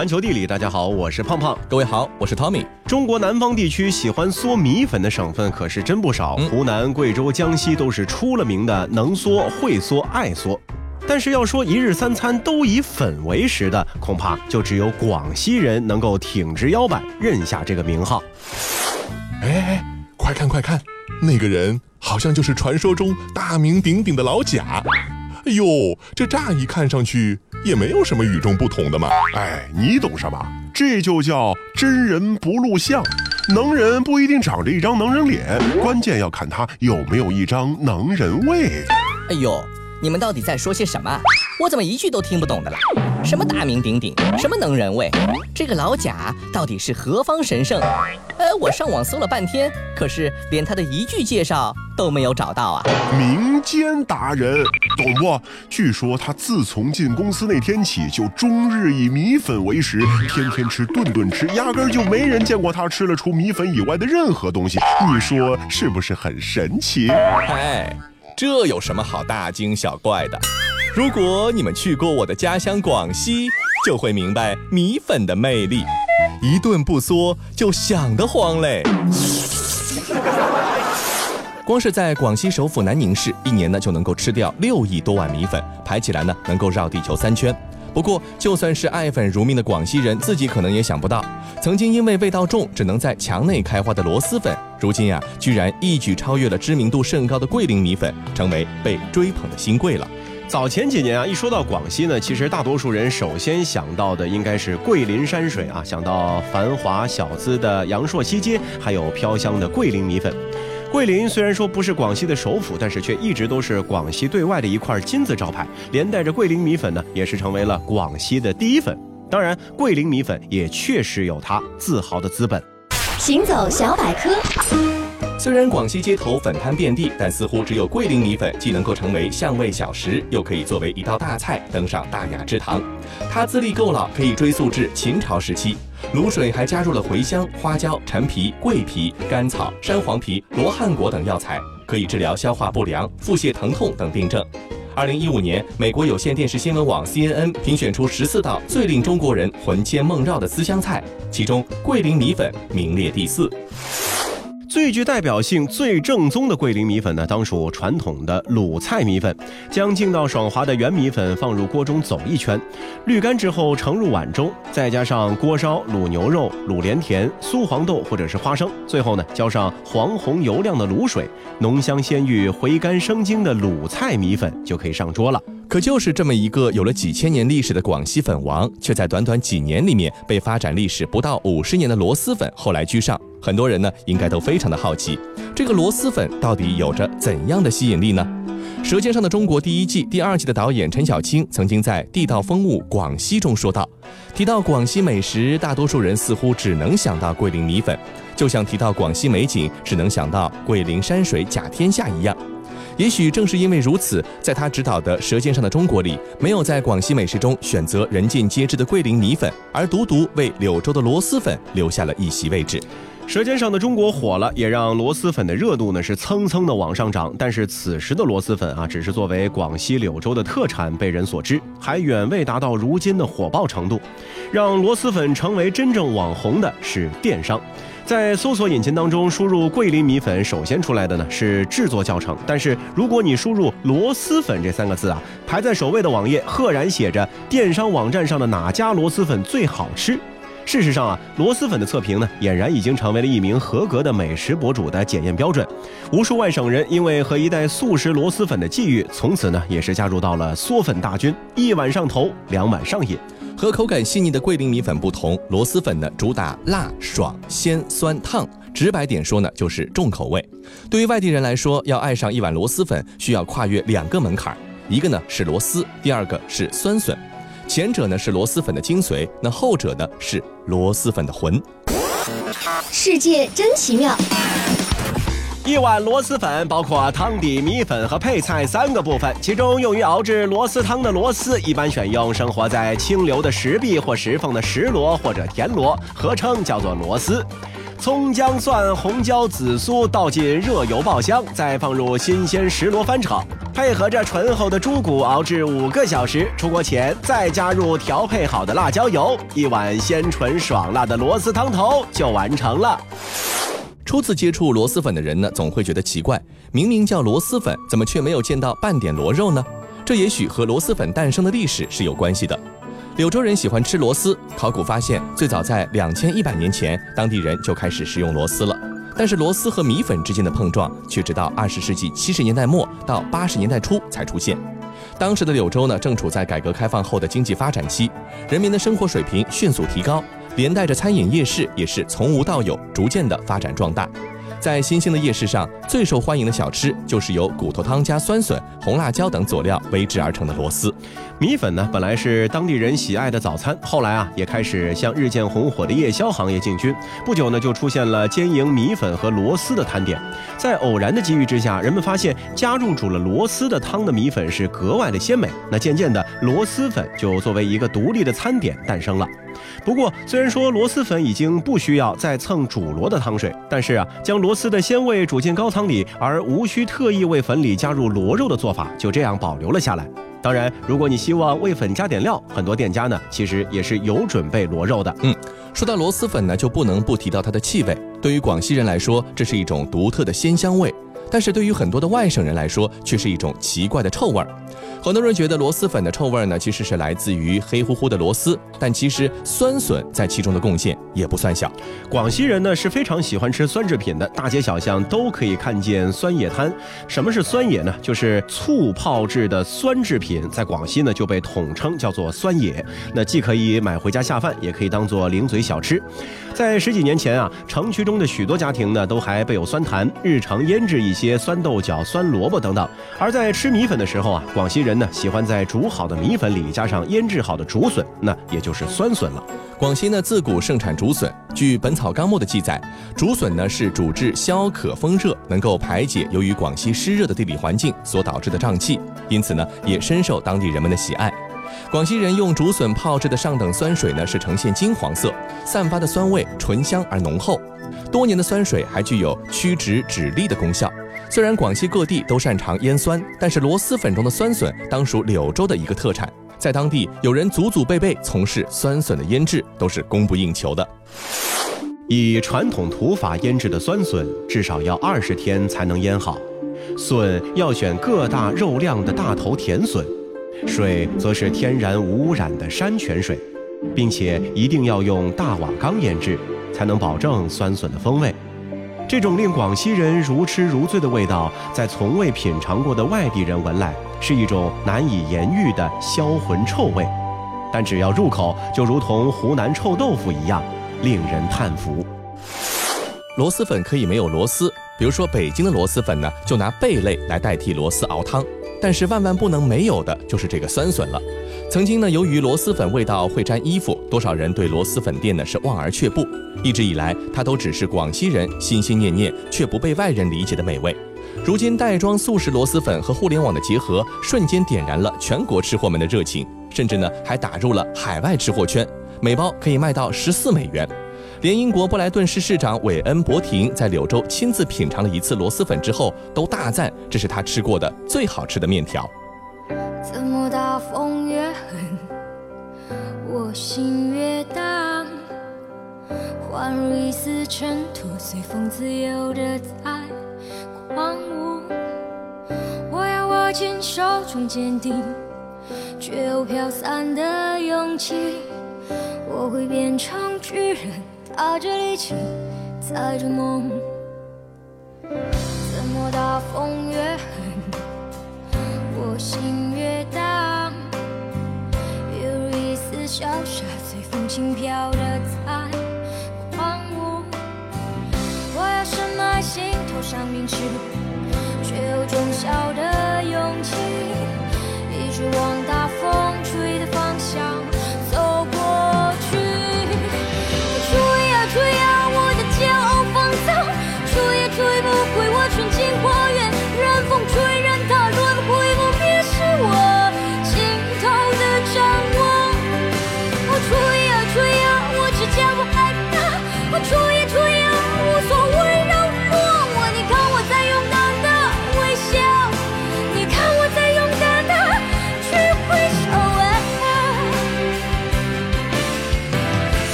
环球地理，大家好，我是胖胖。各位好，我是 Tommy。中国南方地区喜欢嗦米粉的省份可是真不少，湖南、贵州、江西都是出了名的能嗦、会嗦、爱嗦。但是要说一日三餐都以粉为食的，恐怕就只有广西人能够挺直腰板认下这个名号。哎，快看快看，那个人好像就是传说中大名鼎鼎的老贾。哎呦，这乍一看上去也没有什么与众不同的嘛。哎，你懂什么？这就叫真人不露相。能人不一定长着一张能人脸，关键要看他有没有一张能人味。哎呦，你们到底在说些什么？我怎么一句都听不懂的啦？什么大名鼎鼎，什么能人味？这个老贾到底是何方神圣？呃，我上网搜了半天，可是连他的一句介绍都没有找到啊！民间达人，懂不？据说他自从进公司那天起，就终日以米粉为食，天天吃，顿顿吃，压根儿就没人见过他吃了除米粉以外的任何东西。你说是不是很神奇？哎，这有什么好大惊小怪的？如果你们去过我的家乡广西，就会明白米粉的魅力。一顿不嗦就想得慌嘞。光是在广西首府南宁市，一年呢就能够吃掉六亿多碗米粉，排起来呢能够绕地球三圈。不过，就算是爱粉如命的广西人，自己可能也想不到，曾经因为味道重只能在墙内开花的螺蛳粉，如今呀居然一举超越了知名度甚高的桂林米粉，成为被追捧的新贵了。早前几年啊，一说到广西呢，其实大多数人首先想到的应该是桂林山水啊，想到繁华小资的阳朔西街，还有飘香的桂林米粉。桂林虽然说不是广西的首府，但是却一直都是广西对外的一块金字招牌，连带着桂林米粉呢，也是成为了广西的第一粉。当然，桂林米粉也确实有它自豪的资本。行走小百科。虽然广西街头粉摊遍地，但似乎只有桂林米粉既能够成为巷味小食，又可以作为一道大菜登上大雅之堂。它资历够老，可以追溯至秦朝时期。卤水还加入了茴香、花椒、陈皮、桂皮、甘草、山黄皮、罗汉果等药材，可以治疗消化不良、腹泻疼痛等病症。二零一五年，美国有线电视新闻网 CNN 评选出十四道最令中国人魂牵梦绕的思乡菜，其中桂林米粉名列第四。最具代表性、最正宗的桂林米粉呢，当属传统的鲁菜米粉。将劲道爽滑的圆米粉放入锅中走一圈，滤干之后盛入碗中，再加上锅烧卤牛肉、卤连田、酥黄豆或者是花生，最后呢浇上黄红油亮的卤水，浓香鲜芋、回甘生津的鲁菜米粉就可以上桌了。可就是这么一个有了几千年历史的广西粉王，却在短短几年里面被发展历史不到五十年的螺蛳粉后来居上。很多人呢，应该都非常的好奇，这个螺蛳粉到底有着怎样的吸引力呢？《舌尖上的中国》第一季、第二季的导演陈小青曾经在《地道风物广西》中说道，提到广西美食，大多数人似乎只能想到桂林米粉，就像提到广西美景，只能想到桂林山水甲天下一样。也许正是因为如此，在他执导的《舌尖上的中国》里，没有在广西美食中选择人尽皆知的桂林米粉，而独独为柳州的螺蛳粉留下了一席位置。《舌尖上的中国》火了，也让螺蛳粉的热度呢是蹭蹭的往上涨。但是此时的螺蛳粉啊，只是作为广西柳州的特产被人所知，还远未达到如今的火爆程度。让螺蛳粉成为真正网红的是电商，在搜索引擎当中输入“桂林米粉”，首先出来的呢是制作教程。但是如果你输入“螺蛳粉”这三个字啊，排在首位的网页赫然写着电商网站上的哪家螺蛳粉最好吃。事实上啊，螺蛳粉的测评呢，俨然已经成为了一名合格的美食博主的检验标准。无数外省人因为和一袋速食螺蛳粉的际遇，从此呢，也是加入到了嗦粉大军。一碗上头，两碗上瘾。和口感细腻的桂林米粉不同，螺蛳粉呢主打辣、爽、鲜、酸、烫。直白点说呢，就是重口味。对于外地人来说，要爱上一碗螺蛳粉，需要跨越两个门槛儿，一个呢是螺丝，第二个是酸笋。前者呢是螺蛳粉的精髓，那后者呢是螺蛳粉的魂。世界真奇妙。一碗螺蛳粉包括汤底、米粉和配菜三个部分，其中用于熬制螺蛳汤的螺蛳一般选用生活在清流的石壁或石缝的石螺或者田螺，合称叫做螺丝。葱姜蒜、红椒、紫苏倒进热油爆香，再放入新鲜石螺翻炒。配合着醇厚的猪骨熬制五个小时，出锅前再加入调配好的辣椒油，一碗鲜醇爽辣的螺丝汤头就完成了。初次接触螺蛳粉的人呢，总会觉得奇怪，明明叫螺蛳粉，怎么却没有见到半点螺肉呢？这也许和螺蛳粉诞生的历史是有关系的。柳州人喜欢吃螺丝，考古发现，最早在两千一百年前，当地人就开始食用螺丝了。但是螺丝和米粉之间的碰撞，却直到二十世纪七十年代末到八十年代初才出现。当时的柳州呢，正处在改革开放后的经济发展期，人民的生活水平迅速提高，连带着餐饮夜市也是从无到有，逐渐的发展壮大。在新兴的夜市上，最受欢迎的小吃就是由骨头汤加酸笋、红辣椒等佐料煨制而成的螺丝。米粉呢，本来是当地人喜爱的早餐，后来啊，也开始向日渐红火的夜宵行业进军。不久呢，就出现了兼营米粉和螺丝的摊点。在偶然的机遇之下，人们发现加入煮了螺丝的汤的米粉是格外的鲜美。那渐渐的，螺蛳粉就作为一个独立的餐点诞生了。不过，虽然说螺蛳粉已经不需要再蹭煮螺的汤水，但是啊，将螺蛳的鲜味煮进高汤里，而无需特意为粉里加入螺肉的做法，就这样保留了下来。当然，如果你希望为粉加点料，很多店家呢其实也是有准备螺肉的。嗯，说到螺蛳粉呢，就不能不提到它的气味。对于广西人来说，这是一种独特的鲜香味；但是对于很多的外省人来说，却是一种奇怪的臭味儿。很多人觉得螺蛳粉的臭味呢，其实是来自于黑乎乎的螺丝，但其实酸笋在其中的贡献也不算小。广西人呢是非常喜欢吃酸制品的，大街小巷都可以看见酸野摊。什么是酸野呢？就是醋泡制的酸制品，在广西呢就被统称叫做酸野。那既可以买回家下饭，也可以当做零嘴小吃。在十几年前啊，城区中的许多家庭呢都还备有酸坛，日常腌制一些酸豆角、酸萝卜等等。而在吃米粉的时候啊，广西人。呢喜欢在煮好的米粉里加上腌制好的竹笋，那也就是酸笋了。广西呢自古盛产竹笋，据《本草纲目》的记载，竹笋呢是主治消渴风热，能够排解由于广西湿热的地理环境所导致的胀气，因此呢也深受当地人们的喜爱。广西人用竹笋泡制的上等酸水呢是呈现金黄色，散发的酸味醇香而浓厚，多年的酸水还具有驱脂止痢的功效。虽然广西各地都擅长腌酸，但是螺蛳粉中的酸笋当属柳州的一个特产，在当地有人祖祖辈辈从事酸笋的腌制，都是供不应求的。以传统土法腌制的酸笋，至少要二十天才能腌好。笋要选个大肉量的大头甜笋，水则是天然无污染的山泉水，并且一定要用大瓦缸腌制，才能保证酸笋的风味。这种令广西人如痴如醉的味道，在从未品尝过的外地人闻来，是一种难以言喻的销魂臭味。但只要入口，就如同湖南臭豆腐一样，令人叹服。螺蛳粉可以没有螺丝，比如说北京的螺蛳粉呢，就拿贝类来代替螺丝熬汤。但是万万不能没有的就是这个酸笋了。曾经呢，由于螺蛳粉味道会沾衣服，多少人对螺蛳粉店呢是望而却步。一直以来，它都只是广西人心心念念却不被外人理解的美味。如今，袋装速食螺蛳粉和互联网的结合，瞬间点燃了全国吃货们的热情，甚至呢还打入了海外吃货圈，每包可以卖到十四美元。连英国布莱顿市市长韦恩·伯廷在柳州亲自品尝了一次螺蛳粉之后，都大赞这是他吃过的最好吃的面条。我心越荡，宛如一丝尘土，随风自由的在狂舞。我要握紧手中坚定却又飘散的勇气，我会变成巨人，踏着力气，载着梦。怎么大风越狠？我心越荡，轻飘的在狂舞。我要深埋心头上面去，却有种小的勇气，一直往大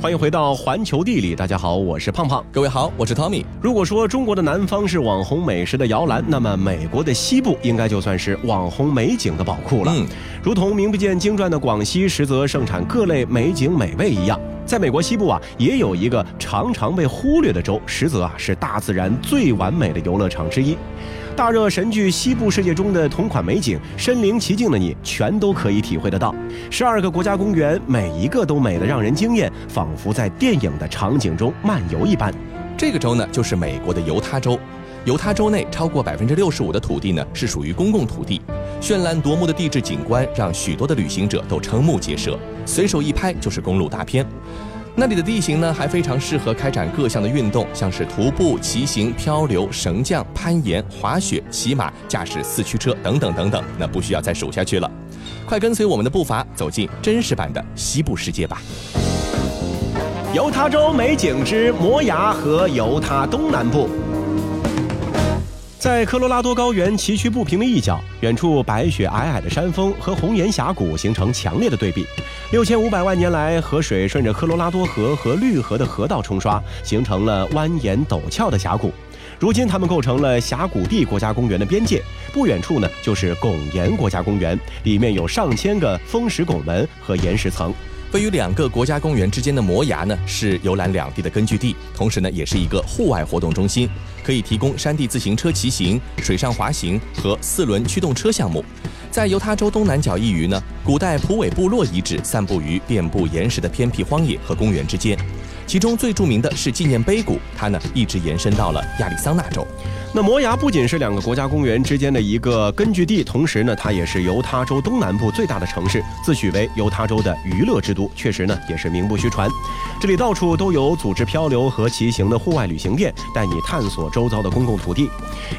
欢迎回到环球地理，大家好，我是胖胖。各位好，我是 Tommy。如果说中国的南方是网红美食的摇篮，那么美国的西部应该就算是网红美景的宝库了。嗯，如同名不见经传的广西，实则盛产各类美景美味一样，在美国西部啊，也有一个常常被忽略的州，实则啊是大自然最完美的游乐场之一。大热神剧《西部世界》中的同款美景，身临其境的你全都可以体会得到。十二个国家公园，每一个都美得让人惊艳，仿佛在电影的场景中漫游一般。这个州呢，就是美国的犹他州。犹他州内超过百分之六十五的土地呢，是属于公共土地。绚烂夺目的地质景观让许多的旅行者都瞠目结舌，随手一拍就是公路大片。那里的地形呢，还非常适合开展各项的运动，像是徒步、骑行、漂流、绳降、攀岩、滑雪、骑马、驾驶四驱车等等等等，那不需要再数下去了。快跟随我们的步伐，走进真实版的西部世界吧！犹他州美景之摩崖和犹他东南部。在科罗拉多高原崎岖不平的一角，远处白雪皑皑的山峰和红岩峡谷形成强烈的对比。六千五百万年来，河水顺着科罗拉多河和绿河的河道冲刷，形成了蜿蜒陡峭的峡谷。如今，它们构成了峡谷地国家公园的边界。不远处呢，就是拱岩国家公园，里面有上千个风蚀拱门和岩石层。位于两个国家公园之间的摩崖呢，是游览两地的根据地，同时呢，也是一个户外活动中心，可以提供山地自行车骑行、水上滑行和四轮驱动车项目。在犹他州东南角一隅呢，古代普韦部落遗址散布于遍布岩石的偏僻荒野和公园之间，其中最著名的是纪念碑谷，它呢一直延伸到了亚利桑那州。那摩崖不仅是两个国家公园之间的一个根据地，同时呢，它也是犹他州东南部最大的城市，自诩为犹他州的娱乐之都，确实呢也是名不虚传。这里到处都有组织漂流和骑行的户外旅行店，带你探索周遭的公共土地。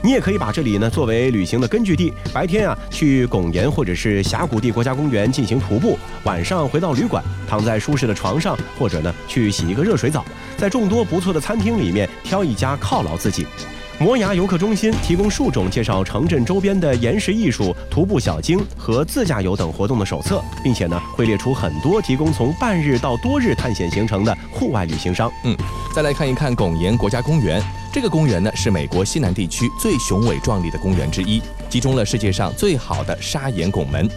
你也可以把这里呢作为旅行的根据地，白天啊去拱岩或者是峡谷地国家公园进行徒步，晚上回到旅馆，躺在舒适的床上，或者呢去洗一个热水澡，在众多不错的餐厅里面挑一家犒劳自己。摩崖游客中心提供数种介绍城镇周边的岩石艺术、徒步小径和自驾游等活动的手册，并且呢会列出很多提供从半日到多日探险行程的户外旅行商。嗯，再来看一看拱岩国家公园。这个公园呢是美国西南地区最雄伟壮丽的公园之一，集中了世界上最好的砂岩拱门。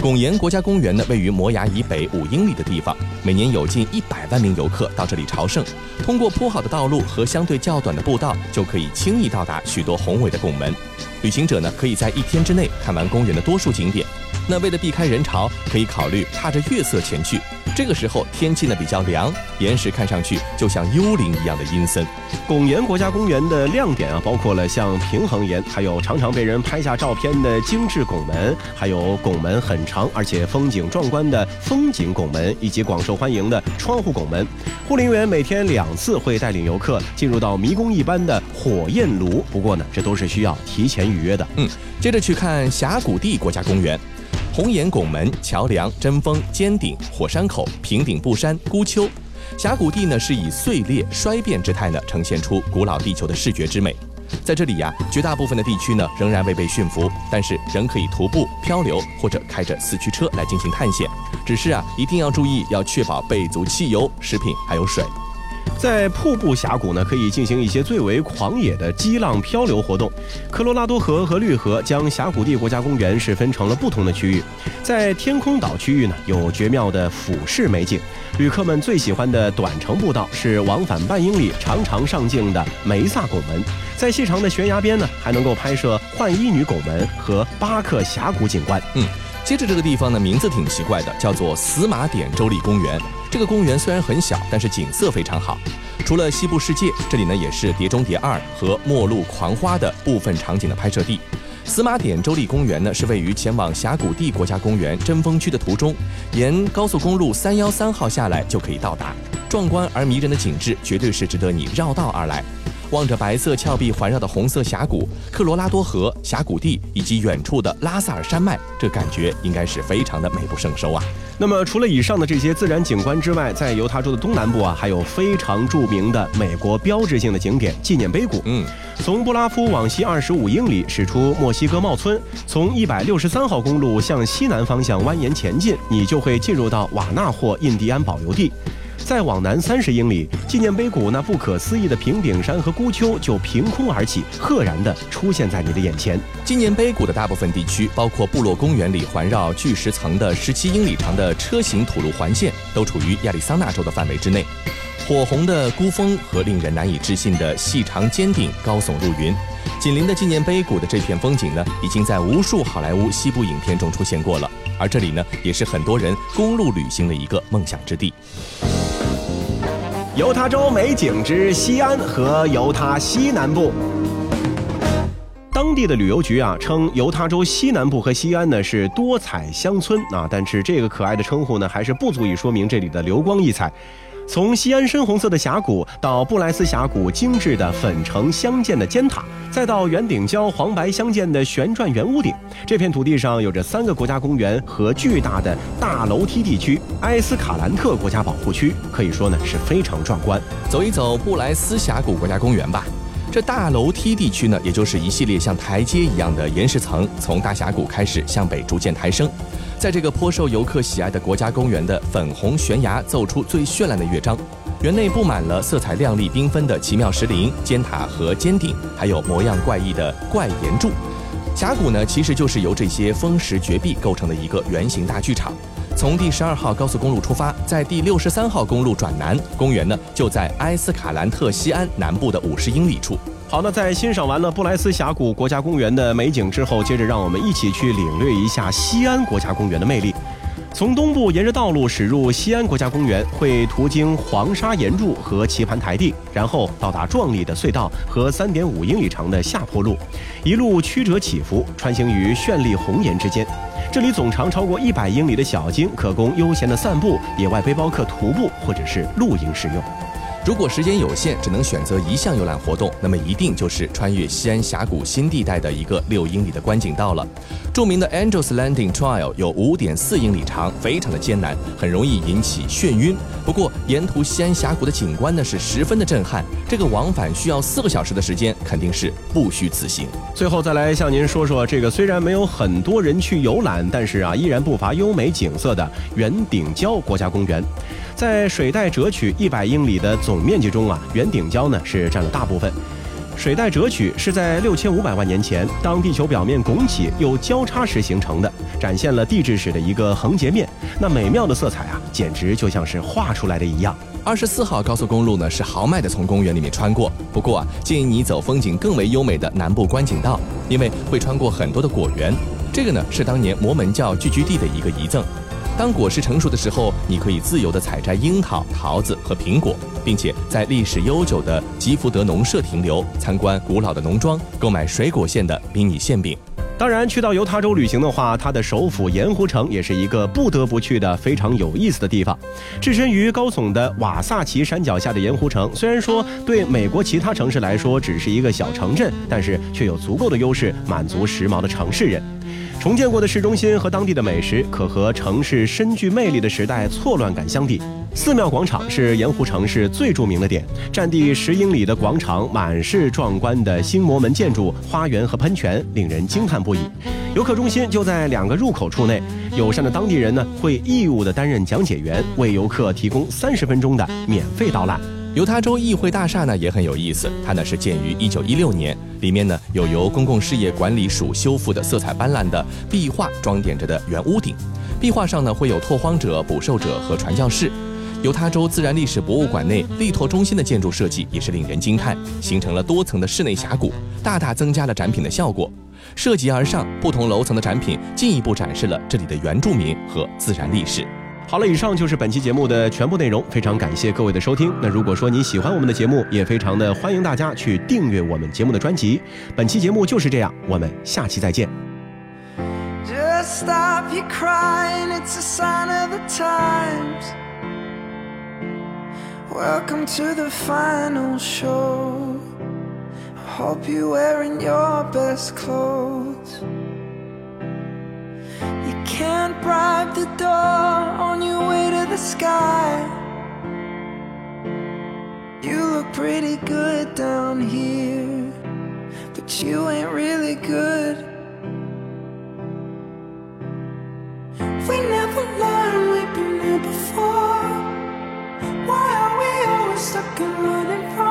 拱岩国家公园呢，位于摩崖以北五英里的地方，每年有近一百万名游客到这里朝圣。通过铺好的道路和相对较短的步道，就可以轻易到达许多宏伟的拱门。旅行者呢，可以在一天之内看完公园的多数景点。那为了避开人潮，可以考虑踏着月色前去。这个时候天气呢比较凉，岩石看上去就像幽灵一样的阴森。拱岩国家公园的亮点啊，包括了像平衡岩，还有常常被人拍下照片的精致拱门，还有拱门很长而且风景壮观的风景拱门，以及广受欢迎的窗户拱门。护林员每天两次会带领游客进入到迷宫一般的火焰炉，不过呢，这都是需要提前预约的。嗯，接着去看峡谷地国家公园。红岩拱门、桥梁、针峰、尖顶、火山口、平顶布山、孤丘，峡谷地呢是以碎裂衰变之态呢呈现出古老地球的视觉之美。在这里呀，绝大部分的地区呢仍然未被驯服，但是仍可以徒步、漂流或者开着四驱车来进行探险。只是啊，一定要注意，要确保备足汽油、食品还有水。在瀑布峡谷呢，可以进行一些最为狂野的激浪漂流活动。科罗拉多河和绿河将峡谷地国家公园是分成了不同的区域。在天空岛区域呢，有绝妙的俯视美景。旅客们最喜欢的短程步道是往返半英里、长长上镜的梅萨拱门。在细长的悬崖边呢，还能够拍摄换衣女拱门和巴克峡谷景观。嗯，接着这个地方呢，名字挺奇怪的，叫做死马点州立公园。这个公园虽然很小，但是景色非常好。除了西部世界，这里呢也是《碟中谍二》和《末路狂花》的部分场景的拍摄地。司马典州立公园呢是位于前往峡谷地国家公园针锋区的途中，沿高速公路三幺三号下来就可以到达。壮观而迷人的景致，绝对是值得你绕道而来。望着白色峭壁环绕的红色峡谷、科罗拉多河、峡谷地以及远处的拉萨尔山脉，这感觉应该是非常的美不胜收啊。那么，除了以上的这些自然景观之外，在犹他州的东南部啊，还有非常著名的美国标志性的景点——纪念碑谷。嗯，从布拉夫往西二十五英里，驶出墨西哥帽村，从一百六十三号公路向西南方向蜿蜒前进，你就会进入到瓦纳霍印第安保留地。再往南三十英里，纪念碑谷那不可思议的平顶山和孤丘就凭空而起，赫然地出现在你的眼前。纪念碑谷的大部分地区，包括部落公园里环绕巨石层的十七英里长的车型土路环线，都处于亚利桑那州的范围之内。火红的孤峰和令人难以置信的细长尖顶高耸入云，紧邻的纪念碑谷的这片风景呢，已经在无数好莱坞西部影片中出现过了。而这里呢，也是很多人公路旅行的一个梦想之地。犹他州美景之西安和犹他西南部。当地的旅游局啊称犹他州西南部和西安呢是多彩乡村啊，但是这个可爱的称呼呢还是不足以说明这里的流光溢彩。从西安深红色的峡谷到布莱斯峡谷精致的粉橙相间的尖塔，再到圆顶礁黄白相间的旋转圆屋顶，这片土地上有着三个国家公园和巨大的大楼梯地区——埃斯卡兰特国家保护区，可以说呢是非常壮观。走一走布莱斯峡谷国家公园吧。这大楼梯地区呢，也就是一系列像台阶一样的岩石层，从大峡谷开始向北逐渐抬升。在这个颇受游客喜爱的国家公园的粉红悬崖奏出最绚烂的乐章，园内布满了色彩亮丽缤纷的奇妙石林、尖塔和尖顶，还有模样怪异的怪岩柱。峡谷呢，其实就是由这些风蚀绝壁构成的一个圆形大剧场。从第十二号高速公路出发，在第六十三号公路转南，公园呢就在埃斯卡兰特西安南部的五十英里处。好，那在欣赏完了布莱斯峡谷国家公园的美景之后，接着让我们一起去领略一下西安国家公园的魅力。从东部沿着道路驶入西安国家公园，会途经黄沙岩柱和棋盘台地，然后到达壮丽的隧道和三点五英里长的下坡路，一路曲折起伏，穿行于绚丽红岩之间。这里总长超过一百英里的小径，可供悠闲的散步、野外背包客徒步或者是露营使用。如果时间有限，只能选择一项游览活动，那么一定就是穿越西安峡谷新地带的一个六英里的观景道了。著名的 Angels Landing Trail 有五点四英里长，非常的艰难，很容易引起眩晕。不过沿途西安峡谷的景观呢是十分的震撼，这个往返需要四个小时的时间，肯定是不虚此行。最后再来向您说说这个虽然没有很多人去游览，但是啊依然不乏优美景色的圆顶礁国家公园。在水带折曲一百英里的总面积中啊，圆顶礁呢是占了大部分。水带折曲是在六千五百万年前，当地球表面拱起又交叉时形成的，展现了地质史的一个横截面。那美妙的色彩啊，简直就像是画出来的一样。二十四号高速公路呢是豪迈的从公园里面穿过，不过啊，建议你走风景更为优美的南部观景道，因为会穿过很多的果园。这个呢是当年摩门教聚居地的一个遗赠。当果实成熟的时候，你可以自由地采摘樱桃、桃子和苹果，并且在历史悠久的吉福德农舍停留，参观古老的农庄，购买水果馅的迷你馅饼。当然，去到犹他州旅行的话，它的首府盐湖城也是一个不得不去的非常有意思的地方。置身于高耸的瓦萨奇山脚下的盐湖城，虽然说对美国其他城市来说只是一个小城镇，但是却有足够的优势满足时髦的城市人。重建过的市中心和当地的美食，可和城市深具魅力的时代错乱感相比。寺庙广场是盐湖城市最著名的点，占地十英里的广场满是壮观的新摩门建筑、花园和喷泉，令人惊叹不已。游客中心就在两个入口处内，友善的当地人呢会义务的担任讲解员，为游客提供三十分钟的免费导览。犹他州议会大厦呢也很有意思，它呢是建于一九一六年，里面呢有由公共事业管理署修复的色彩斑斓的壁画装点着的圆屋顶，壁画上呢会有拓荒者、捕兽者和传教士。犹他州自然历史博物馆内力拓中心的建筑设计也是令人惊叹，形成了多层的室内峡谷，大大增加了展品的效果。涉级而上，不同楼层的展品进一步展示了这里的原住民和自然历史。好了，以上就是本期节目的全部内容，非常感谢各位的收听。那如果说你喜欢我们的节目，也非常的欢迎大家去订阅我们节目的专辑。本期节目就是这样，我们下期再见。Just stop your crying, it's a sign of the times. Welcome to the final show. hope you're wearing your best clothes. Can't bribe the door on your way to the sky. You look pretty good down here, but you ain't really good. We never learned we've been here before. Why are we always stuck and running from